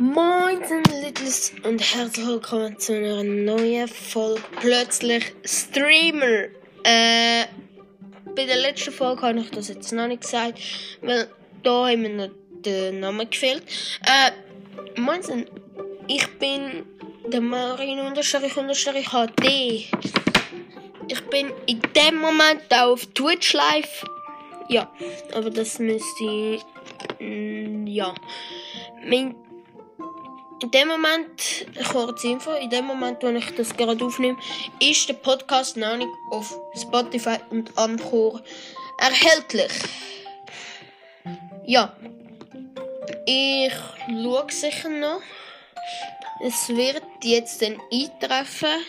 Moin, Littles und herzlich willkommen zu einer neuen Folge. Plötzlich Streamer. Äh, bei der letzten Folge habe ich das jetzt noch nicht gesagt, weil da haben mir noch der Name gefehlt. Äh, moin, ich bin der Marin Unterstrich Unterstrich HD. Ich bin in dem Moment auch auf Twitch live. Ja, aber das müsste ich. Mm, ja. Mein in dem Moment, kurze Info, in dem Moment, wo ich das gerade aufnehme, ist der Podcast noch nicht auf Spotify und Anchor erhältlich. Ja. Ich schaue sicher noch. Es wird jetzt dann eintreffen,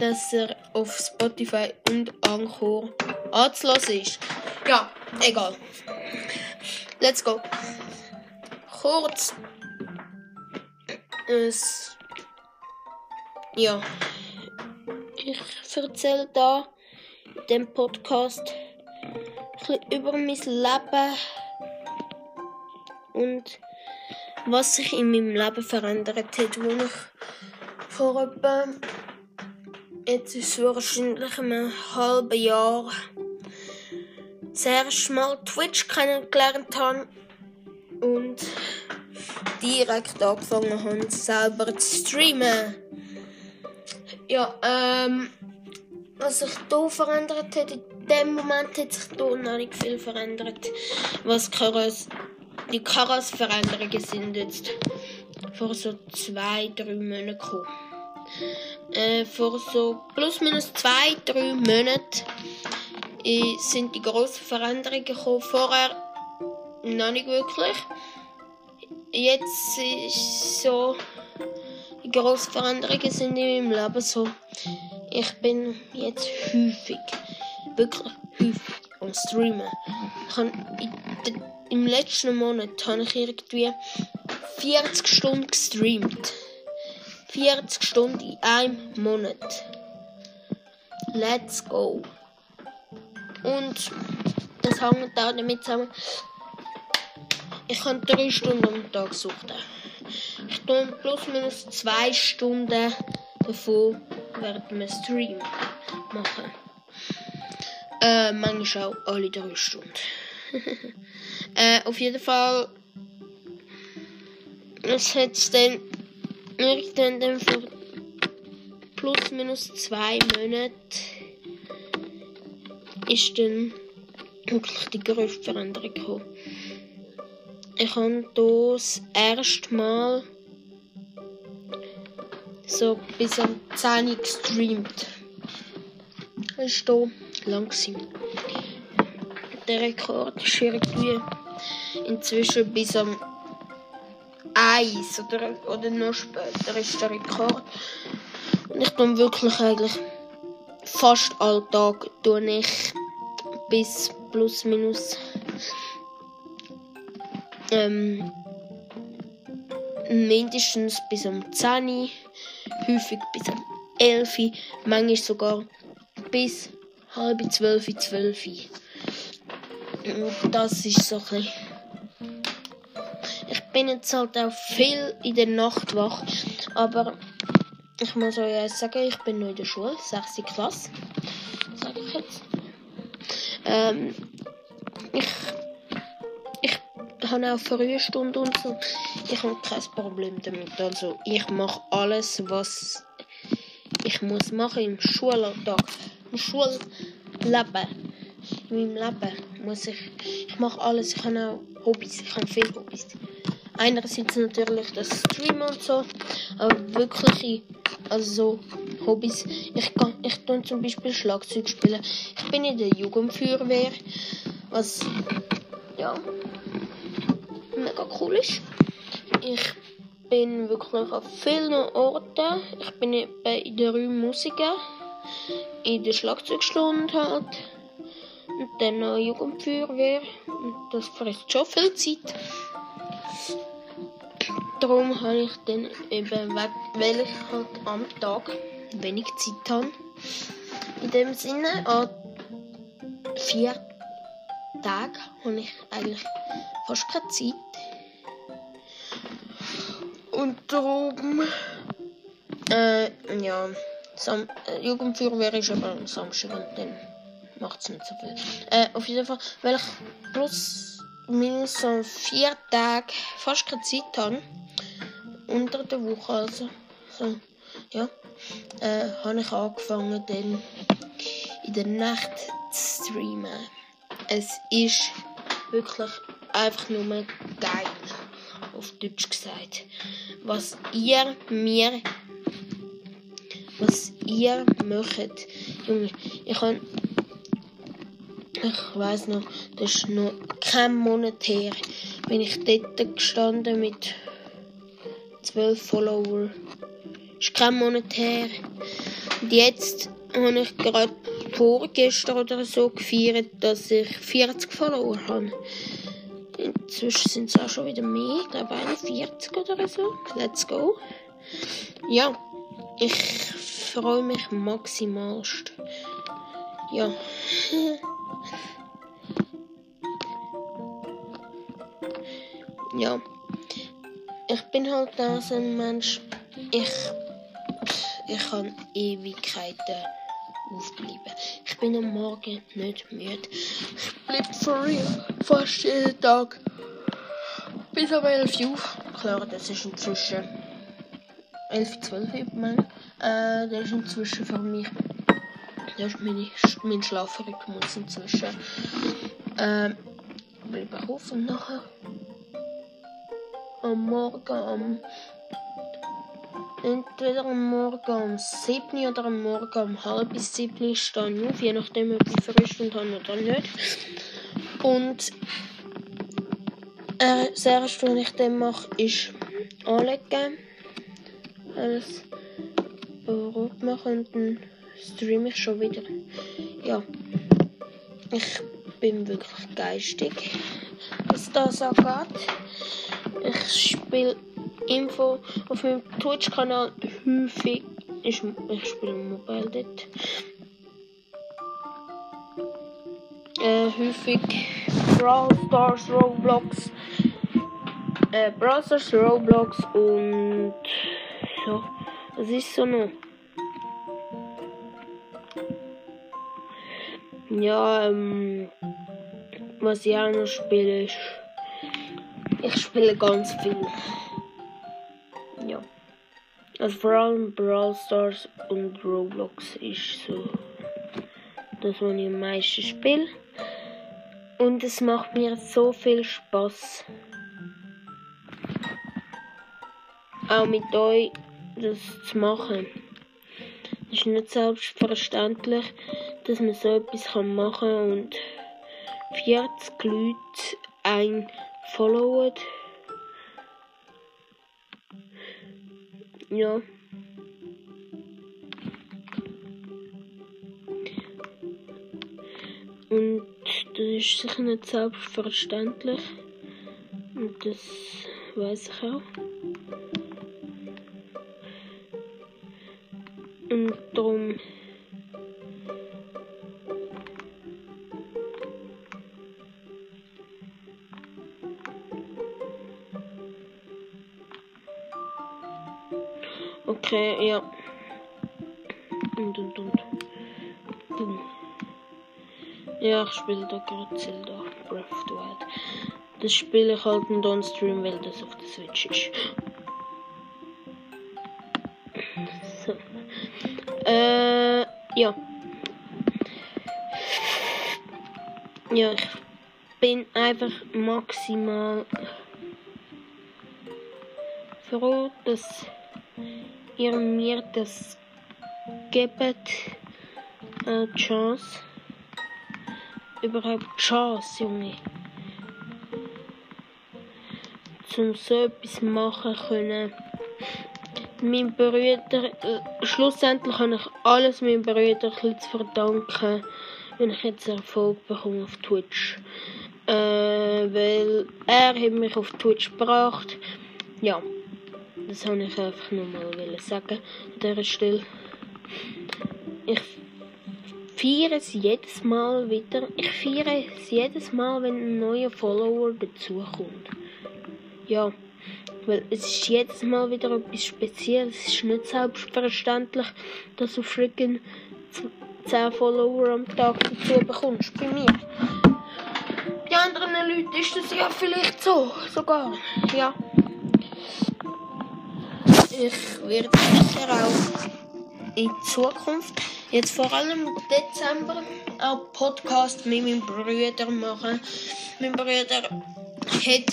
dass er auf Spotify und Anchor anzulassen ist. Ja, egal. Let's go. Kurz es. Ja. Ich erzähle da in dem Podcast ein über mein Leben und was sich in meinem Leben verändert hat, wo ich vor etwa jetzt ist wahrscheinlich einem halben Jahr erste Mal Twitch kennengelernt habe und direkt angefangen haben, selber zu streamen. Ja, ähm, was sich hier verändert hat, in dem Moment hat sich hier noch nicht viel verändert. Was Karas, die Karas-Veränderungen sind jetzt vor so zwei, drei Monaten gekommen. Äh, vor so plus minus zwei, drei Monaten äh, sind die grossen Veränderungen gekommen. Vorher noch nicht wirklich jetzt ist so die grosse Veränderungen sind in meinem Leben so. Ich bin jetzt häufig, wirklich häufig am Streamen. Habe Im letzten Monat habe ich irgendwie 40 Stunden gestreamt. 40 Stunden in einem Monat. Let's go. Und das hängt auch damit zusammen, ich kann drei Stunden am Tag suchen. Ich tue plus minus zwei Stunden davon während dem Stream machen. Äh, manchmal auch alle drei Stunden. äh, auf jeden Fall. Es hat dann irgendwann dann vor plus minus zwei Monaten ist dann wirklich die größte Veränderung gekommen. Ich habe das erste Mal so bis am 10 gestreamt. Das war hier lang. Der Rekord ist irgendwie inzwischen bis am 1 oder, oder noch später ist der Rekord. Und ich tue wirklich eigentlich fast alltag tue ich bis plus minus ähm, mindestens bis um 10 häufig bis um 11 manchmal sogar bis halb 12 12 Das ist so ein Ich bin jetzt halt auch viel in der Nacht wach, aber ich muss euch sagen, ich bin noch in der Schule, 6. Klasse, sage ich jetzt. Ähm, ich habe auch frühe Stunden und so. Ich habe kein Problem damit. Also ich mache alles, was ich muss machen im Schulalltag, im Schulleben, in meinem Leben muss ich, ich mache alles. Ich habe auch Hobbys, ich habe viele Hobbys. Einerseits natürlich das Streamen und so, aber wirkliche, also so Hobbys. Ich kann, ich tue zum Beispiel Schlagzeug spielen. Ich bin in der Jugendfeuerwehr, was ja mega cool ist. Ich bin wirklich auf vielen Orten. Ich bin bei der Räume Musiker, in der Schlagzeugstunde halt. Und dann noch Jugendfeuerwehr. Und das frisst schon viel Zeit. Darum habe ich dann eben, weil ich halt am Tag wenig Zeit habe. In dem Sinne, an vier Tagen habe ich eigentlich fast keine Zeit. Und darum, äh, ja, Sam äh, Jugendfeuerwehr ist aber am Samstag und dann macht es nicht so viel. Äh, auf jeden Fall, weil ich plus minus so vier Tage fast keine Zeit habe, unter der Woche also, so, ja, äh, habe ich angefangen dann in der Nacht zu streamen. Es ist wirklich einfach nur geil, auf Deutsch gesagt. Was ihr mir, was ihr möchtet, Junge, ich kann, ich weiß noch, das ist noch kein Monat her, bin ich dort gestanden mit zwölf Follower. Das ist kein Monat her. Und jetzt habe ich gerade vorgestern oder so gefeiert, dass ich 40 Follower habe. Inzwischen sind es auch schon wieder mehr, ich glaube 41 oder so. Let's go. Ja, ich freue mich maximalst. Ja. ja. Ich bin halt auch so ein Mensch, ich, ich kann Ewigkeiten aufbleiben. Ich bin am Morgen nicht müde. Ich bleibe for fast jeden Tag bis um 11 Uhr auf. Klar, das ist inzwischen 11, 12 Uhr, äh, Das ist inzwischen für mich. Das ist meine, mein Schlafrhythmus inzwischen. Ähm, bleibe ich auf und nachher am Morgen am entweder am Morgen um 7 oder am Morgen um halb bis 7 stehe auf, je nachdem, ob ich Frühstunde habe oder nicht. Und äh, das erste, was ich dann mache, ist anlegen. Alles rot machen und dann streame ich schon wieder. Ja, ich bin wirklich geistig, was das angeht. Ich spiele Info auf meinem Twitch-Kanal häufig. Ich, ich spiele Mobile dort. Äh, häufig Brawl Stars, Roblox. Äh, Brawl Stars, Roblox und so. Was ist so noch? Ja, ähm, was ich auch noch spiele ist. Ich spiele ganz viel. Also vor allem Brawl Stars und Roblox ist so das, was ich am meisten spiele. Und es macht mir so viel Spaß. Auch mit euch das zu machen. Es ist nicht selbstverständlich, dass man so etwas machen kann und 40 Leute ein followen. Ja. Und das ist sicher nicht selbstverständlich. Und das weiß ich auch. Und darum Okay, ja. Und, und, und. Boom. Ja, ich spiele da gerade Zelda Breath of the Wild. Das spiele ich halt nicht on Stream, weil das auf der Switch ist. So. Äh, ja. Ja, ich bin einfach maximal froh, dass ihr mir das gebt, äh, Chance. Überhaupt Chance, Junge. Zum so etwas machen können. Mein Brüder, äh, schlussendlich habe ich alles meinem Brüder zu verdanken, wenn ich jetzt Erfolg bekomme auf Twitch. Äh, weil er hat mich auf Twitch gebracht. Ja. Das wollte ich einfach nur mal sagen an dieser Stelle. Ich feiere es jedes Mal wieder. Ich feiere es jedes Mal, wenn ein neuer Follower dazukommt. Ja, Weil es ist jedes Mal wieder etwas Spezielles. Es ist nicht selbstverständlich, dass du freaking 10 Follower am Tag dazu bekommst. Bei mir. Bei anderen Leuten ist das ja vielleicht so. Sogar. Ja. Ich werde sicher auch in Zukunft, jetzt vor allem im Dezember, auch Podcast mit meinem Bruder machen. Mein Bruder hat,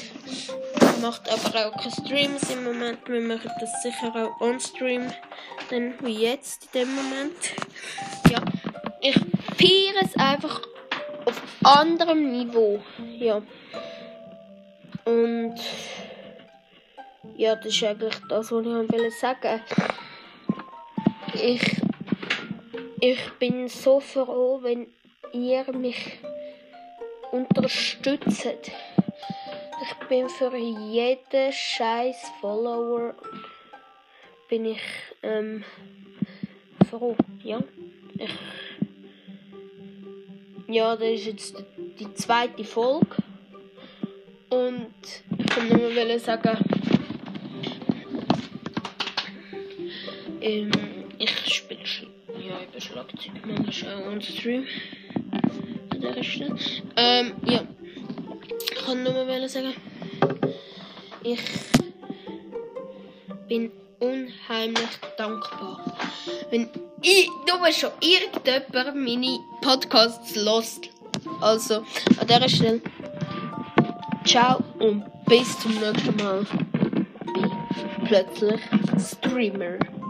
macht aber auch keine Streams im Moment. Wir machen das sicher auch on Stream, dann wie jetzt in dem Moment. Ja, ich feiere es einfach auf anderem Niveau. Ja. Und ja, das ist eigentlich das, was ich sagen wollte. Ich, ich bin so froh, wenn ihr mich unterstützt. Ich bin für jeden scheiß Follower bin ich ähm, froh, ja. Ich, ja, das ist jetzt die zweite Folge und ich kann nur sagen, ähm, ich spiele ja über Schlagzeug manchmal auch on Stream an der Stelle. Ähm, ja, ich kann nur mal sagen, ich bin unheimlich dankbar, wenn ich nur schon irgendjemand meine Podcasts lost. Also an der Stelle, ciao und bis zum nächsten Mal. Bin plötzlich Streamer.